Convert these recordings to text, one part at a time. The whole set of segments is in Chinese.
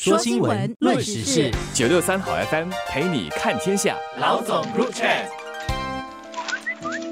说新闻，论时事，九六三好 FM 陪你看天下。老总入场。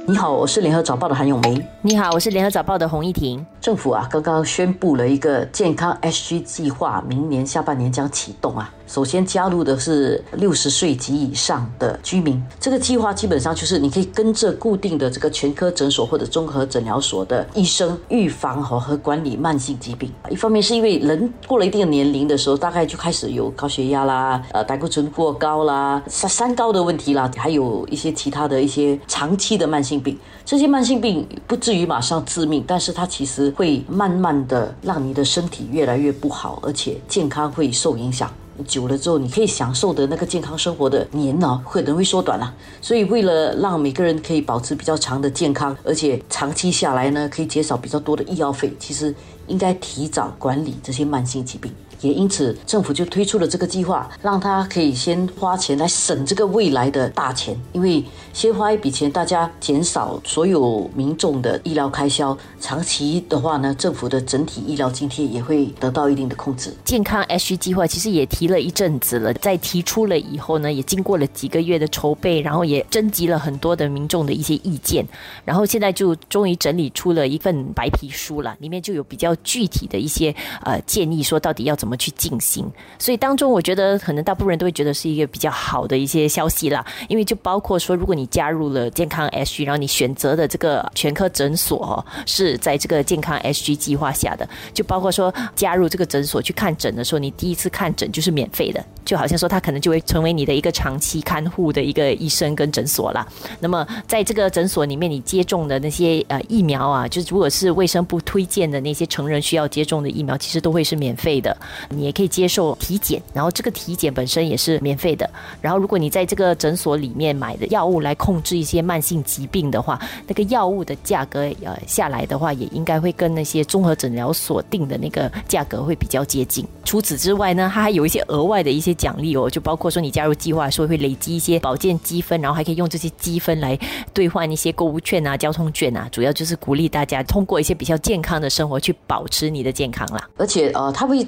你好，我是联合早报的韩永梅。你好，我是联合早报的洪一婷。政府啊，刚刚宣布了一个健康 SG 计划，明年下半年将启动啊。首先加入的是六十岁及以上的居民。这个计划基本上就是你可以跟着固定的这个全科诊所或者综合诊疗所的医生预防和和管理慢性疾病。一方面是因为人过了一定的年龄的时候，大概就开始有高血压啦、呃胆固醇过高啦、三三高的问题啦，还有一些其他的一些长期的慢性病。这些慢性病不至于马上致命，但是它其实会慢慢的让你的身体越来越不好，而且健康会受影响。久了之后，你可以享受的那个健康生活的年呢，可能会缩短了。所以，为了让每个人可以保持比较长的健康，而且长期下来呢，可以减少比较多的医药费，其实应该提早管理这些慢性疾病。也因此，政府就推出了这个计划，让他可以先花钱来省这个未来的大钱。因为先花一笔钱，大家减少所有民众的医疗开销，长期的话呢，政府的整体医疗津贴也会得到一定的控制。健康 H 计划其实也提了一阵子了，在提出了以后呢，也经过了几个月的筹备，然后也征集了很多的民众的一些意见，然后现在就终于整理出了一份白皮书了，里面就有比较具体的一些呃建议，说到底要怎。怎么去进行？所以当中，我觉得可能大部分人都会觉得是一个比较好的一些消息啦。因为就包括说，如果你加入了健康 s 然后你选择的这个全科诊所是在这个健康 SG 计划下的，就包括说加入这个诊所去看诊的时候，你第一次看诊就是免费的，就好像说他可能就会成为你的一个长期看护的一个医生跟诊所啦。那么在这个诊所里面，你接种的那些呃疫苗啊，就是如果是卫生部推荐的那些成人需要接种的疫苗，其实都会是免费的。你也可以接受体检，然后这个体检本身也是免费的。然后，如果你在这个诊所里面买的药物来控制一些慢性疾病的话，那个药物的价格呃下来的话，也应该会跟那些综合诊疗所定的那个价格会比较接近。除此之外呢，它还有一些额外的一些奖励哦，就包括说你加入计划，说会累积一些保健积分，然后还可以用这些积分来兑换一些购物券啊、交通券啊，主要就是鼓励大家通过一些比较健康的生活去保持你的健康啦。而且呃，它会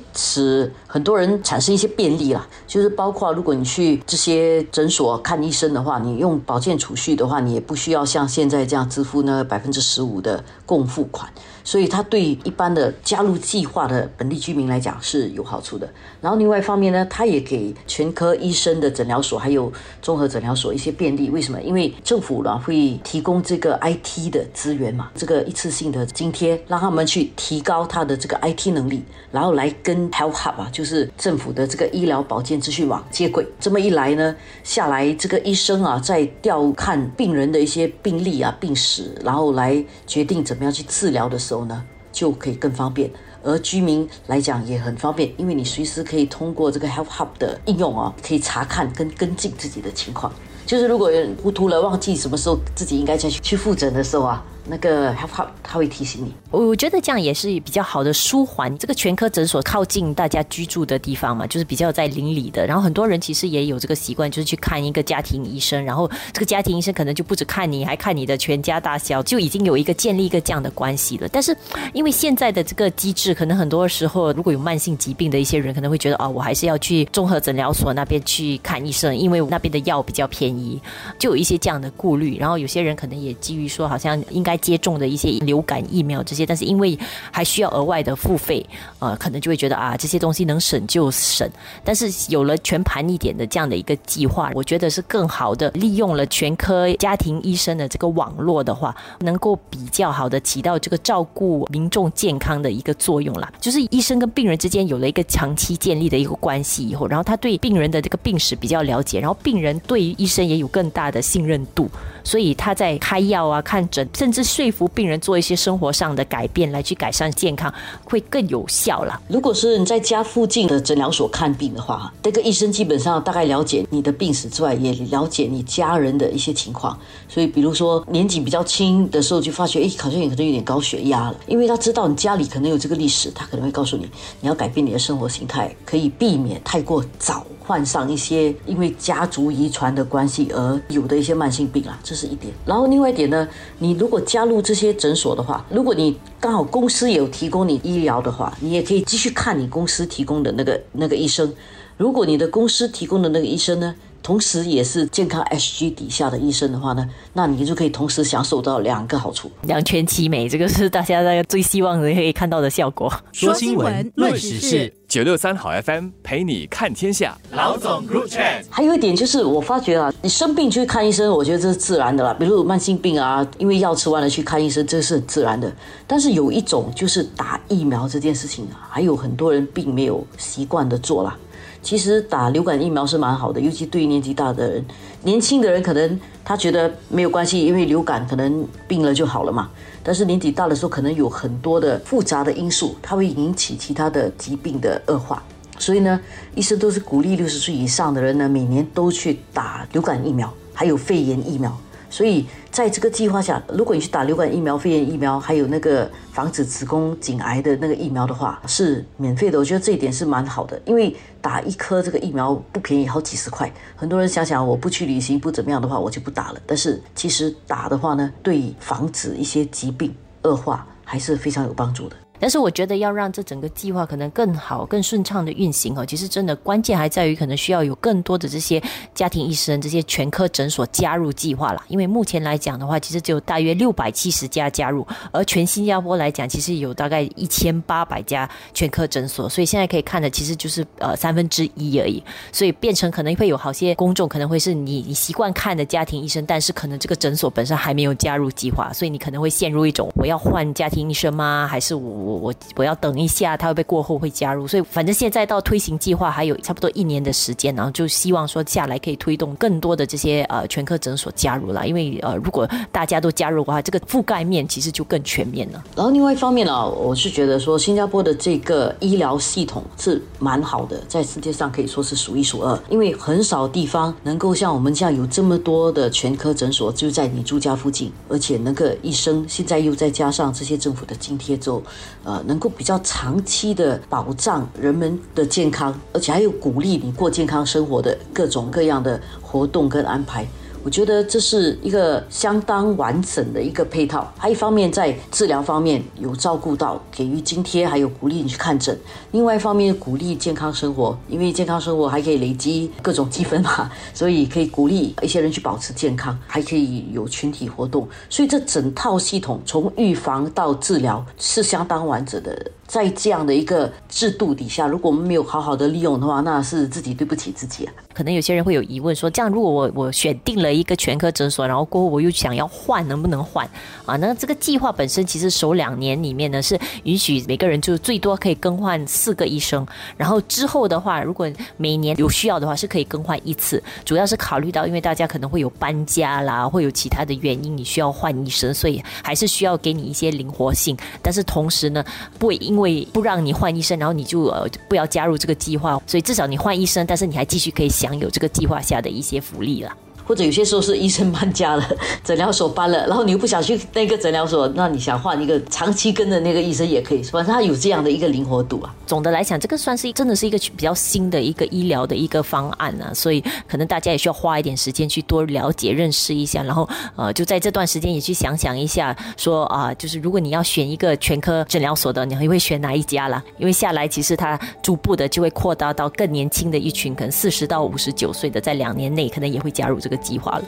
很多人产生一些便利啦，就是包括如果你去这些诊所看医生的话，你用保健储蓄的话，你也不需要像现在这样支付那百分之十五的共付款。所以它对一般的加入计划的本地居民来讲是有好处的。然后另外一方面呢，它也给全科医生的诊疗所还有综合诊疗所一些便利。为什么？因为政府呢会提供这个 IT 的资源嘛，这个一次性的津贴，让他们去提高他的这个 IT 能力，然后来跟 Health Hub 啊，就是政府的这个医疗保健资讯网接轨。这么一来呢，下来这个医生啊，在调看病人的一些病历啊、病史，然后来决定怎么样去治疗的时候。呢，就可以更方便，而居民来讲也很方便，因为你随时可以通过这个 Health Hub 的应用啊，可以查看跟跟进自己的情况。就是如果糊涂了，忘记什么时候自己应该再去去复诊的时候啊。那个 Help Hub 他会提醒你，我我觉得这样也是比较好的舒缓。这个全科诊所靠近大家居住的地方嘛，就是比较在邻里的。然后很多人其实也有这个习惯，就是去看一个家庭医生。然后这个家庭医生可能就不止看你，还看你的全家大小，就已经有一个建立一个这样的关系了。但是因为现在的这个机制，可能很多时候如果有慢性疾病的一些人，可能会觉得啊，我还是要去综合诊疗所那边去看医生，因为那边的药比较便宜，就有一些这样的顾虑。然后有些人可能也基于说，好像应该。接种的一些流感疫苗这些，但是因为还需要额外的付费，呃，可能就会觉得啊，这些东西能省就省。但是有了全盘一点的这样的一个计划，我觉得是更好的利用了全科家庭医生的这个网络的话，能够比较好的起到这个照顾民众健康的一个作用啦。就是医生跟病人之间有了一个长期建立的一个关系以后，然后他对病人的这个病史比较了解，然后病人对于医生也有更大的信任度，所以他在开药啊、看诊，甚至。说服病人做一些生活上的改变，来去改善健康，会更有效了。如果是你在家附近的诊疗所看病的话，这个医生基本上大概了解你的病史之外，也了解你家人的一些情况。所以，比如说年纪比较轻的时候，就发觉哎，好像你可能有点高血压了，因为他知道你家里可能有这个历史，他可能会告诉你，你要改变你的生活形态，可以避免太过早患上一些因为家族遗传的关系而有的一些慢性病啊。这是一点。然后另外一点呢，你如果加入这些诊所的话，如果你刚好公司有提供你医疗的话，你也可以继续看你公司提供的那个那个医生。如果你的公司提供的那个医生呢，同时也是健康 SG 底下的医生的话呢，那你就可以同时享受到两个好处，两全其美。这个是大家最希望可以看到的效果。说新闻，论时事，九六三好 FM 陪你看天下。老总 Group Chat。还有一点就是，我发觉啊，你生病去看医生，我觉得这是自然的啦。比如慢性病啊，因为药吃完了去看医生，这是很自然的。但是有一种就是打疫苗这件事情啊，还有很多人并没有习惯的做啦。其实打流感疫苗是蛮好的，尤其对于年纪大的人，年轻的人可能他觉得没有关系，因为流感可能病了就好了嘛。但是年纪大的时候，可能有很多的复杂的因素，它会引起其他的疾病的恶化。所以呢，医生都是鼓励六十岁以上的人呢，每年都去打流感疫苗，还有肺炎疫苗。所以在这个计划下，如果你去打流感疫苗、肺炎疫苗，还有那个防止子宫颈癌的那个疫苗的话，是免费的。我觉得这一点是蛮好的，因为打一颗这个疫苗不便宜，好几十块。很多人想想，我不去旅行不怎么样的话，我就不打了。但是其实打的话呢，对防止一些疾病恶化还是非常有帮助的。但是我觉得要让这整个计划可能更好、更顺畅的运行哦，其实真的关键还在于可能需要有更多的这些家庭医生、这些全科诊所加入计划了。因为目前来讲的话，其实只有大约六百七十家加入，而全新加坡来讲，其实有大概一千八百家全科诊所，所以现在可以看的其实就是呃三分之一而已。所以变成可能会有好些公众可能会是你你习惯看的家庭医生，但是可能这个诊所本身还没有加入计划，所以你可能会陷入一种我要换家庭医生吗？还是我？我我我要等一下，他会被过后会加入，所以反正现在到推行计划还有差不多一年的时间，然后就希望说下来可以推动更多的这些呃全科诊所加入了，因为呃如果大家都加入的话，这个覆盖面其实就更全面了。然后另外一方面呢，我是觉得说新加坡的这个医疗系统是蛮好的，在世界上可以说是数一数二，因为很少地方能够像我们这样有这么多的全科诊所就在你住家附近，而且那个医生现在又再加上这些政府的津贴之后。呃，能够比较长期的保障人们的健康，而且还有鼓励你过健康生活的各种各样的活动跟安排。我觉得这是一个相当完整的一个配套，还一方面在治疗方面有照顾到，给予津贴，还有鼓励你去看诊；另外一方面鼓励健康生活，因为健康生活还可以累积各种积分嘛，所以可以鼓励一些人去保持健康，还可以有群体活动，所以这整套系统从预防到治疗是相当完整的。在这样的一个制度底下，如果我们没有好好的利用的话，那是自己对不起自己啊。可能有些人会有疑问，说这样如果我我选定了一个全科诊所，然后过后我又想要换，能不能换啊？那这个计划本身其实首两年里面呢，是允许每个人就最多可以更换四个医生，然后之后的话，如果每年有需要的话，是可以更换一次。主要是考虑到，因为大家可能会有搬家啦，会有其他的原因，你需要换医生，所以还是需要给你一些灵活性。但是同时呢，不会因为不让你换医生，然后你就呃不要加入这个计划，所以至少你换医生，但是你还继续可以享有这个计划下的一些福利了。或者有些时候是医生搬家了，诊疗所搬了，然后你又不想去那个诊疗所，那你想换一个长期跟的那个医生也可以，反正他有这样的一个灵活度啊。总的来讲，这个算是真的是一个比较新的一个医疗的一个方案啊，所以可能大家也需要花一点时间去多了解、认识一下，然后呃，就在这段时间也去想想一下，说啊，就是如果你要选一个全科诊疗所的，你会选哪一家啦？因为下来其实它逐步的就会扩大到更年轻的一群，可能四十到五十九岁的，在两年内可能也会加入这个计划了。